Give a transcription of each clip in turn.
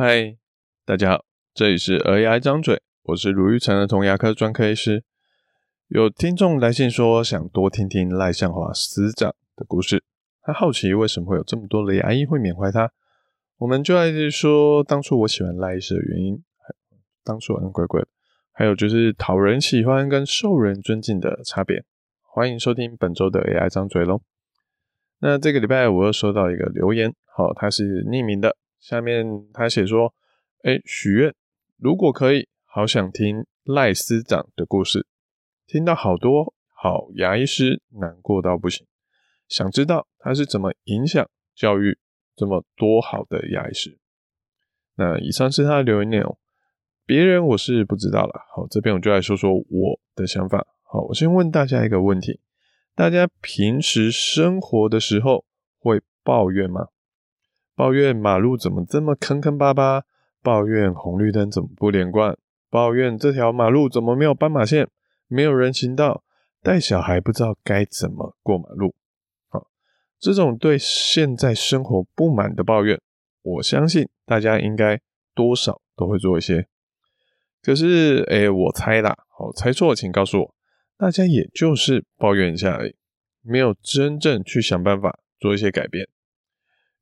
嗨，大家好，这里是儿牙一张嘴，我是卢玉成儿童牙科专科医师。有听众来信说想多听听赖向华司长的故事，他好奇为什么会有这么多的牙医会缅怀他。我们就来一说当初我喜欢赖医师的原因，当初好像怪怪的，还有就是讨人喜欢跟受人尊敬的差别。欢迎收听本周的 AI 张嘴喽。那这个礼拜我又收到一个留言，好，他是匿名的。下面他写说：“哎，许愿，如果可以，好想听赖司长的故事，听到好多好牙医师难过到不行，想知道他是怎么影响教育这么多好的牙医师。”那以上是他的留言内容，别人我是不知道了。好，这边我就来说说我的想法。好，我先问大家一个问题：大家平时生活的时候会抱怨吗？抱怨马路怎么这么坑坑巴巴，抱怨红绿灯怎么不连贯，抱怨这条马路怎么没有斑马线，没有人行道，带小孩不知道该怎么过马路。好，这种对现在生活不满的抱怨，我相信大家应该多少都会做一些。可是，诶，我猜啦，好，猜错请告诉我，大家也就是抱怨一下而已，没有真正去想办法做一些改变。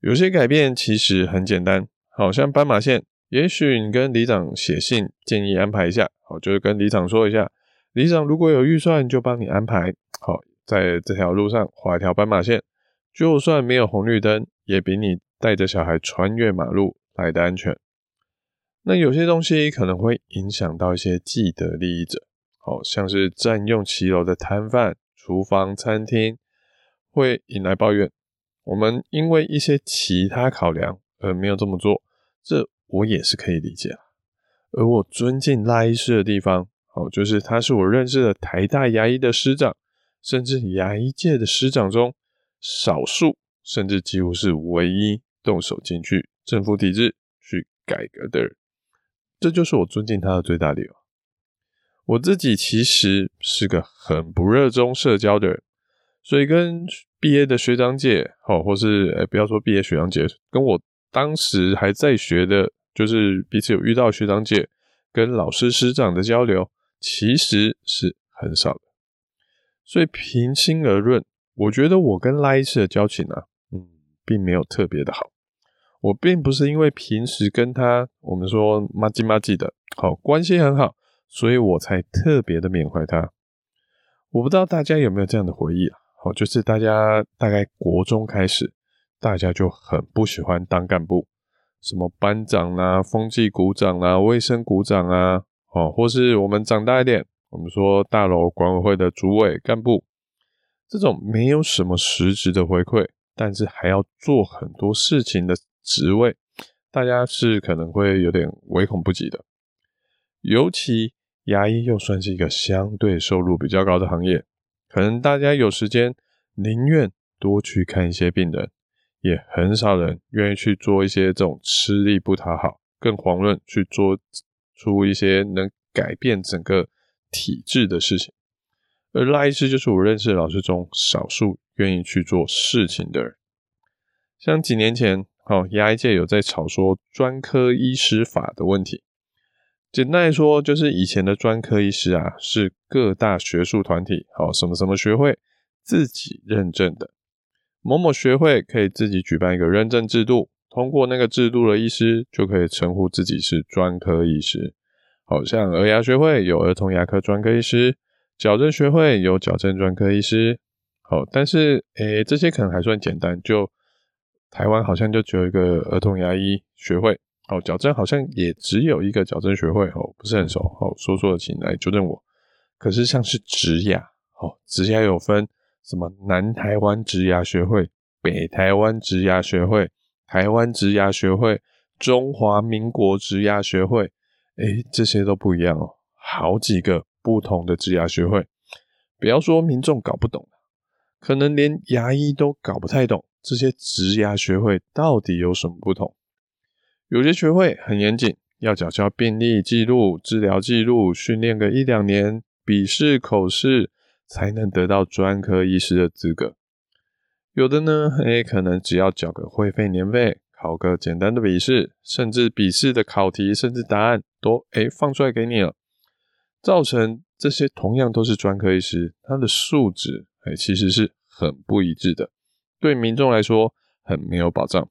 有些改变其实很简单，好像斑马线，也许你跟里长写信建议安排一下，好，就是跟里长说一下，里长如果有预算就帮你安排，好，在这条路上画一条斑马线，就算没有红绿灯，也比你带着小孩穿越马路来的安全。那有些东西可能会影响到一些既得利益者，好像是占用骑楼的摊贩、厨房、餐厅，会引来抱怨。我们因为一些其他考量而没有这么做，这我也是可以理解。而我尊敬赖医师的地方，哦，就是他是我认识的台大牙医的师长，甚至牙医界的师长中少数，甚至几乎是唯一动手进去政府体制去改革的人。这就是我尊敬他的最大理由。我自己其实是个很不热衷社交的人。所以跟毕业的学长姐，好，或是诶、不要说毕业学长姐，跟我当时还在学的，就是彼此有遇到学长姐跟老师师长的交流，其实是很少的。所以平心而论，我觉得我跟赖医师的交情啊，嗯，并没有特别的好。我并不是因为平时跟他我们说麻吉麻吉的好关系很好，所以我才特别的缅怀他。我不知道大家有没有这样的回忆啊？哦，就是大家大概国中开始，大家就很不喜欢当干部，什么班长啊、风纪股长啊、卫生股长啊，哦，或是我们长大一点，我们说大楼管委会的主委干部，这种没有什么实质的回馈，但是还要做很多事情的职位，大家是可能会有点唯恐不及的。尤其牙医又算是一个相对收入比较高的行业。可能大家有时间，宁愿多去看一些病人，也很少人愿意去做一些这种吃力不讨好、更遑论去做出一些能改变整个体制的事情。而赖医师就是我认识的老师中少数愿意去做事情的人。像几年前，哦，牙医界有在吵说专科医师法的问题。简单来说，就是以前的专科医师啊，是各大学术团体，好，什么什么学会自己认证的。某某学会可以自己举办一个认证制度，通过那个制度的医师就可以称呼自己是专科医师。好像儿牙学会有儿童牙科专科医师，矫正学会有矫正专科医师。好，但是诶，这些可能还算简单，就台湾好像就只有一个儿童牙医学会。哦，矫正好像也只有一个矫正学会哦，不是很熟哦，说错了请来纠正我。可是像是植牙哦，植牙有分什么南台湾植牙学会、北台湾植牙学会、台湾植牙学会、中华民国植牙学会，诶，这些都不一样哦，好几个不同的植牙学会。不要说民众搞不懂，可能连牙医都搞不太懂这些植牙学会到底有什么不同。有些学会很严谨，要缴交病历记录、治疗记录，训练个一两年，笔试、口试才能得到专科医师的资格。有的呢，诶，可能只要缴个会费年费，考个简单的笔试，甚至笔试的考题，甚至答案都诶放出来给你了，造成这些同样都是专科医师，他的素质诶其实是很不一致的，对民众来说很没有保障，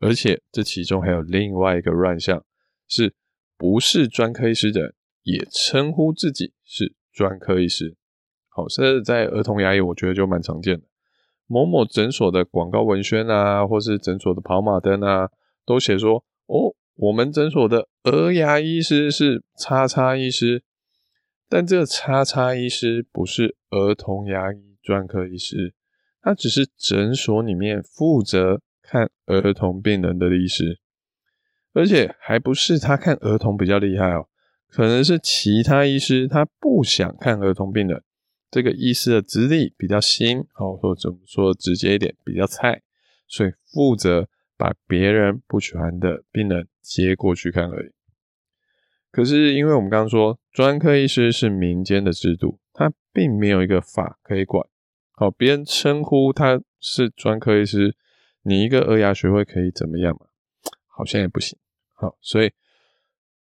而且这其中还有另外一个乱象，是不是专科医师的也称呼自己是专科医师？好，这在儿童牙医我觉得就蛮常见的。某某诊所的广告文宣啊，或是诊所的跑马灯啊，都写说：“哦，我们诊所的儿牙医师是叉叉医师。”但这叉叉医师不是儿童牙医专科医师，他只是诊所里面负责看儿童病人的医师，而且还不是他看儿童比较厉害哦，可能是其他医师他不想看儿童病人。这个医师的资历比较新，哦，或者怎么说直接一点，比较菜，所以负责把别人不喜欢的病人接过去看而已。可是，因为我们刚刚说，专科医师是民间的制度，他并没有一个法可以管。好，别人称呼他是专科医师，你一个儿牙学会可以怎么样嘛？好像也不行。好，所以。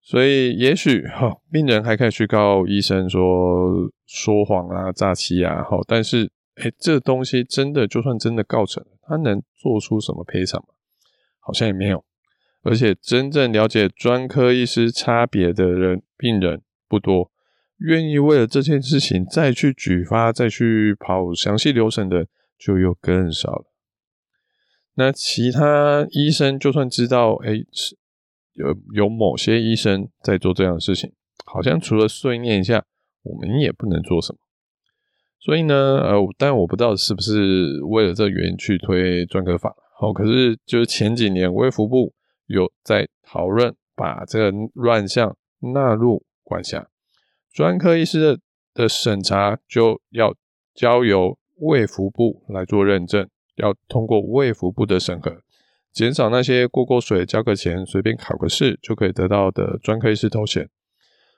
所以，也许哈，病人还可以去告医生说说谎啊、诈欺啊，好，但是，哎，这东西真的就算真的告成，他能做出什么赔偿吗？好像也没有。而且，真正了解专科医师差别的人，病人不多，愿意为了这件事情再去举发、再去跑详细流程的，就又更少了。那其他医生就算知道，哎，是。有有某些医生在做这样的事情，好像除了碎念一下，我们也不能做什么。所以呢，呃，但我不知道是不是为了这原因去推专科法。好，可是就是前几年卫福部有在讨论把这个乱象纳入管辖，专科医师的的审查就要交由卫福部来做认证，要通过卫福部的审核。减少那些过过水、交个钱、随便考个试就可以得到的专科医师头衔，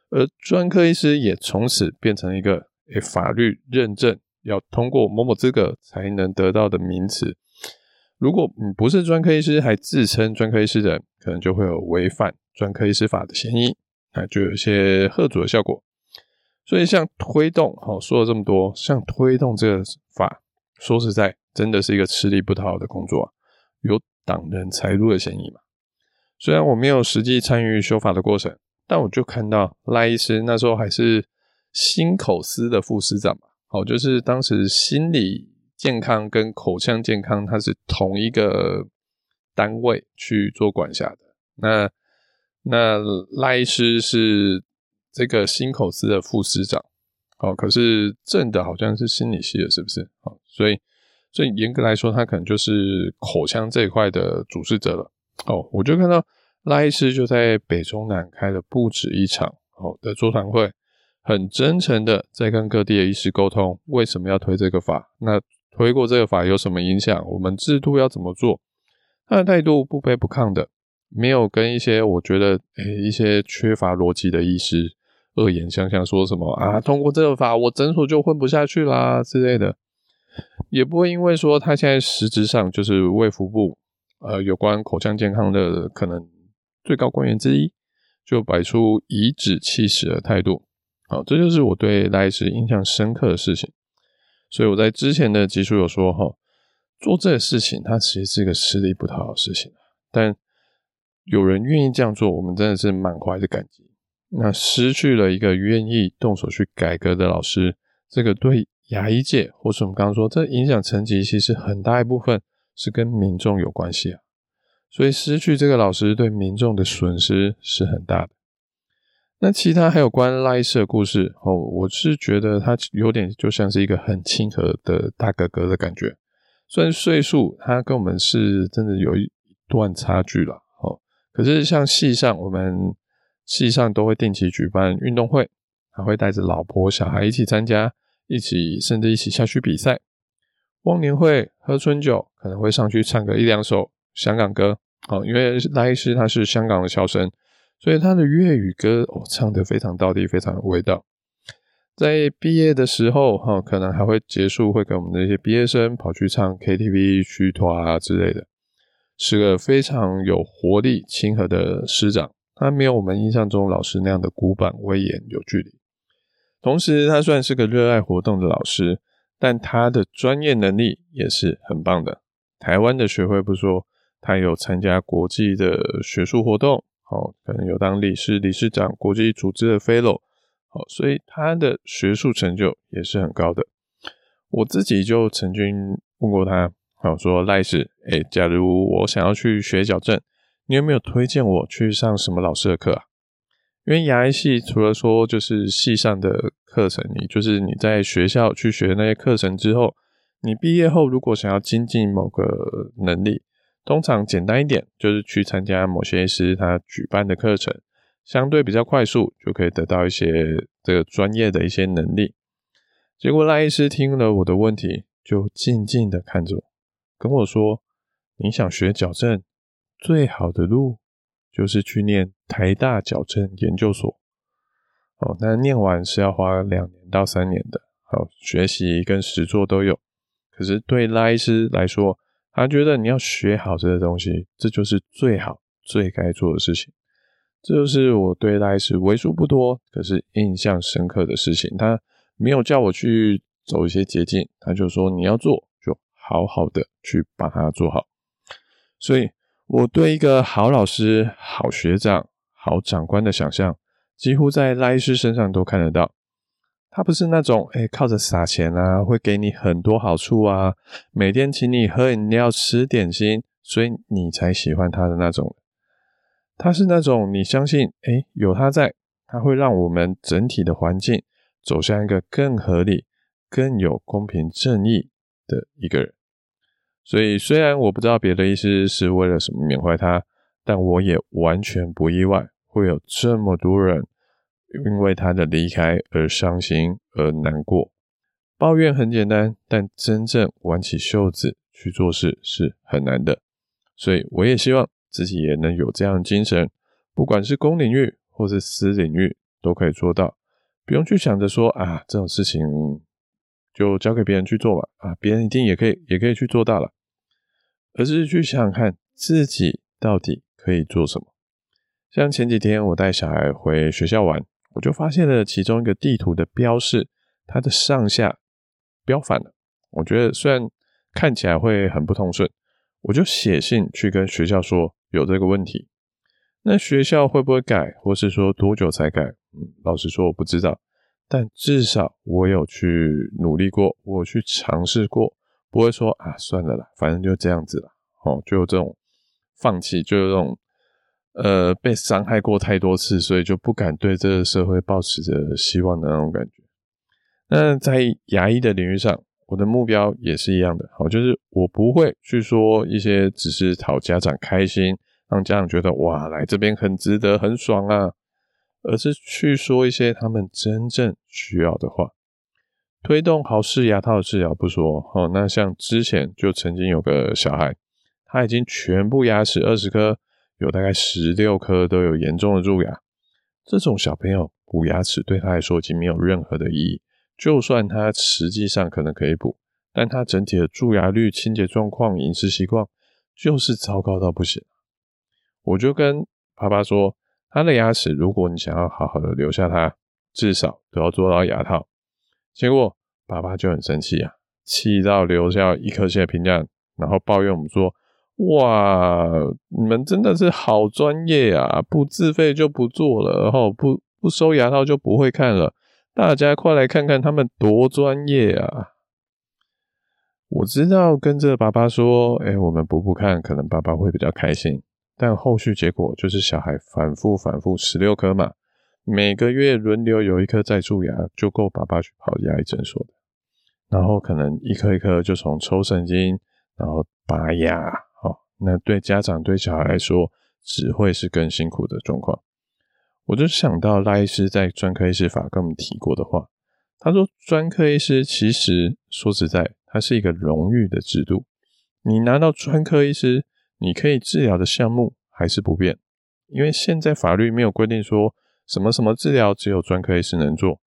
而专科医师也从此变成一个诶法律认证要通过某某资格才能得到的名词。如果你不是专科医师，还自称专科医师的，可能就会有违反专科医师法的嫌疑，那就有些吓阻的效果。所以，像推动，好说了这么多，像推动这个法，说实在，真的是一个吃力不讨好的工作，有。挡人财路的嫌疑嘛。虽然我没有实际参与修法的过程，但我就看到赖医师那时候还是心口司的副司长嘛。好，就是当时心理健康跟口腔健康，它是同一个单位去做管辖的。那那赖医师是这个心口司的副司长。哦，可是正的好像是心理系的，是不是？好，所以。所以严格来说，他可能就是口腔这一块的主事者了。哦，我就看到赖医师就在北中南开了不止一场哦的座谈会，很真诚的在跟各地的医师沟通，为什么要推这个法？那推过这个法有什么影响？我们制度要怎么做？他的态度不卑不亢的，没有跟一些我觉得诶、一些缺乏逻辑的医师恶言相向，说什么啊，通过这个法，我诊所就混不下去啦之类的。也不会因为说他现在实质上就是卫福部呃有关口腔健康的可能最高官员之一，就摆出颐指气使的态度。好，这就是我对赖医师印象深刻的事情。所以我在之前的集数有说哈，做这个事情它其实是一个吃力不讨好的事情，但有人愿意这样做，我们真的是满怀的感激。那失去了一个愿意动手去改革的老师，这个对。牙医界，或是我们刚刚说，这影响层级其实很大一部分是跟民众有关系啊，所以失去这个老师对民众的损失是很大的。那其他还有关赖医师的故事哦，我是觉得他有点就像是一个很亲和的大哥哥的感觉，虽然岁数他跟我们是真的有一段差距了哦，可是像戏上，我们戏上都会定期举办运动会，还会带着老婆小孩一起参加。一起甚至一起下去比赛，忘年会喝春酒，可能会上去唱个一两首香港歌。好，因为赖医师他是香港的校生，所以他的粤语歌哦唱得非常道地，非常有味道。在毕业的时候，哈，可能还会结束，会跟我们的一些毕业生跑去唱 KTV 去团啊之类的。是个非常有活力、亲和的师长。他没有我们印象中老师那样的古板、威严、有距离。同时，他虽然是个热爱活动的老师，但他的专业能力也是很棒的。台湾的学会不说，他有参加国际的学术活动，哦，可能有当理事、理事长、国际组织的 fellow，好，所以他的学术成就也是很高的。我自己就曾经问过他，好，说赖师，诶，假如我想要去学矫正，你有没有推荐我去上什么老师的课啊？因为牙医系除了说就是系上的课程，你就是你在学校去学那些课程之后，你毕业后如果想要精进某个能力，通常简单一点就是去参加某些医师他举办的课程，相对比较快速就可以得到一些这个专业的一些能力。结果赖医师听了我的问题，就静静的看着我，跟我说：“你想学矫正，最好的路。”就是去念台大矫正研究所，哦，那念完是要花两年到三年的，好，学习跟实作都有。可是对赖医师来说，他觉得你要学好这个东西，这就是最好最该做的事情。这就是我对赖医师为数不多可是印象深刻的事情。他没有叫我去走一些捷径，他就说你要做，就好好的去把它做好。所以。我对一个好老师、好学长、好长官的想象，几乎在赖医师身上都看得到。他不是那种哎、靠着撒钱啊，会给你很多好处啊，每天请你喝饮料、吃点心，所以你才喜欢他的那种。他是那种你相信，哎、有他在，他会让我们整体的环境走向一个更合理、更有公平正义的一个人。所以，虽然我不知道别的医师是为了什么缅怀他，但我也完全不意外会有这么多人因为他的离开而伤心而难过。抱怨很简单，但真正挽起袖子去做事是很难的。所以，我也希望自己也能有这样的精神，不管是公领域或是私领域，都可以做到，不用去想着说啊，这种事情。就交给别人去做吧，啊，别人一定也可以，也可以去做到了。而是去想想看自己到底可以做什么。像前几天我带小孩回学校玩，我就发现了其中一个地图的标示，它的上下标反了。我觉得虽然看起来会很不通顺，我就写信去跟学校说有这个问题。那学校会不会改，或是说多久才改？嗯，老实说我不知道。但至少我有去努力过，我有去尝试过，不会说啊，算了啦，反正就这样子了。哦，就有这种放弃，就有这种呃被伤害过太多次，所以就不敢对这个社会抱持着希望的那种感觉。那在牙医的领域上，我的目标也是一样的，好，就是我不会去说一些只是讨家长开心，让家长觉得哇，来这边很值得、很爽啊。而是去说一些他们真正需要的话，推动豪氏牙套治疗不说哦，那像之前就曾经有个小孩，他已经全部牙齿二十颗，有大概十六颗都有严重的蛀牙，这种小朋友补牙齿对他来说已经没有任何的意义，就算他实际上可能可以补，但他整体的蛀牙率、清洁状况、饮食习惯就是糟糕到不行。我就跟爸爸说。他的牙齿，如果你想要好好的留下它，至少都要做到牙套。结果爸爸就很生气啊，气到留下一颗星的评价，然后抱怨我们说：“哇，你们真的是好专业啊，不自费就不做了，然后不不收牙套就不会看了。大家快来看看他们多专业啊！”我知道跟着爸爸说：“哎，我们补补看，可能爸爸会比较开心。”但后续结果就是小孩反复反复十六颗嘛，每个月轮流有一颗在蛀牙，就够爸爸去跑牙医诊所的。然后可能一颗一颗就从抽神经，然后拔牙，哦，那对家长对小孩来说只会是更辛苦的状况。我就想到赖医师在专科医师法跟我们提过的话，他说专科医师其实说实在，它是一个荣誉的制度，你拿到专科医师。你可以治疗的项目还是不变，因为现在法律没有规定说什么什么治疗只有专科医师能做。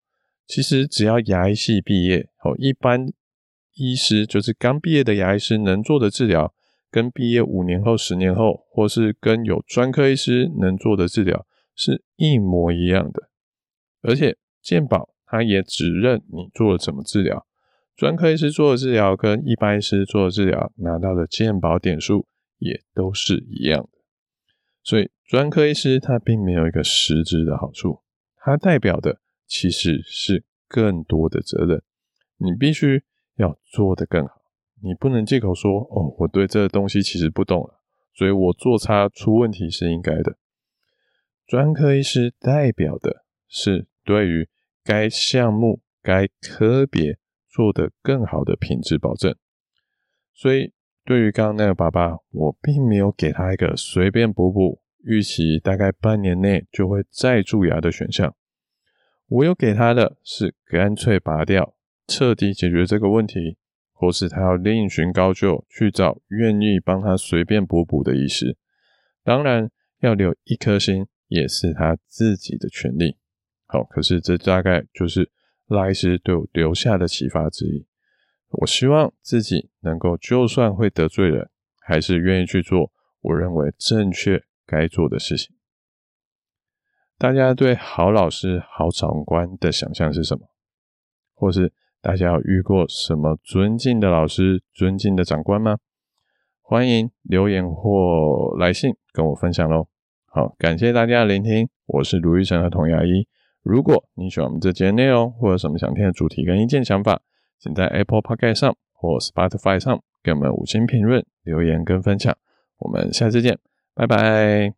其实只要牙医系毕业，哦，一般医师就是刚毕业的牙医师能做的治疗，跟毕业五年后、十年后，或是跟有专科医师能做的治疗是一模一样的。而且健保他也只认你做了什么治疗，专科医师做的治疗跟一般医师做的治疗拿到的健保点数也都是一样的。所以专科医师他并没有一个实质的好处，它代表的其实是更多的责任，你必须要做得更好，你不能借口说哦，我对这个东西其实不懂了，所以我做差出问题是应该的。专科医师代表的是对于该项目、该科别做得更好的品质保证，所以。对于刚刚那个爸爸，我并没有给他一个随便补补，预期大概半年内就会再蛀牙的选项。我有给他的是干脆拔掉，彻底解决这个问题，或是他要另寻高就去找愿意帮他随便补补的医师。当然，要留一颗心也是他自己的权利。好，可是这大概就是赖医师对我留下的启发之一。我希望自己能够，就算会得罪人，还是愿意去做我认为正确该做的事情。大家对好老师、好长官的想象是什么？或是大家有遇过什么尊敬的老师、尊敬的长官吗？欢迎留言或来信跟我分享喽。好，感谢大家的聆听，我是卢玉成和童牙医。如果你喜欢我们这节内容，或有什么想听的主题跟意见想法，请在 Apple p o c k e t 上或 Spotify 上给我们五星评论、留言跟分享。我们下次见，拜拜。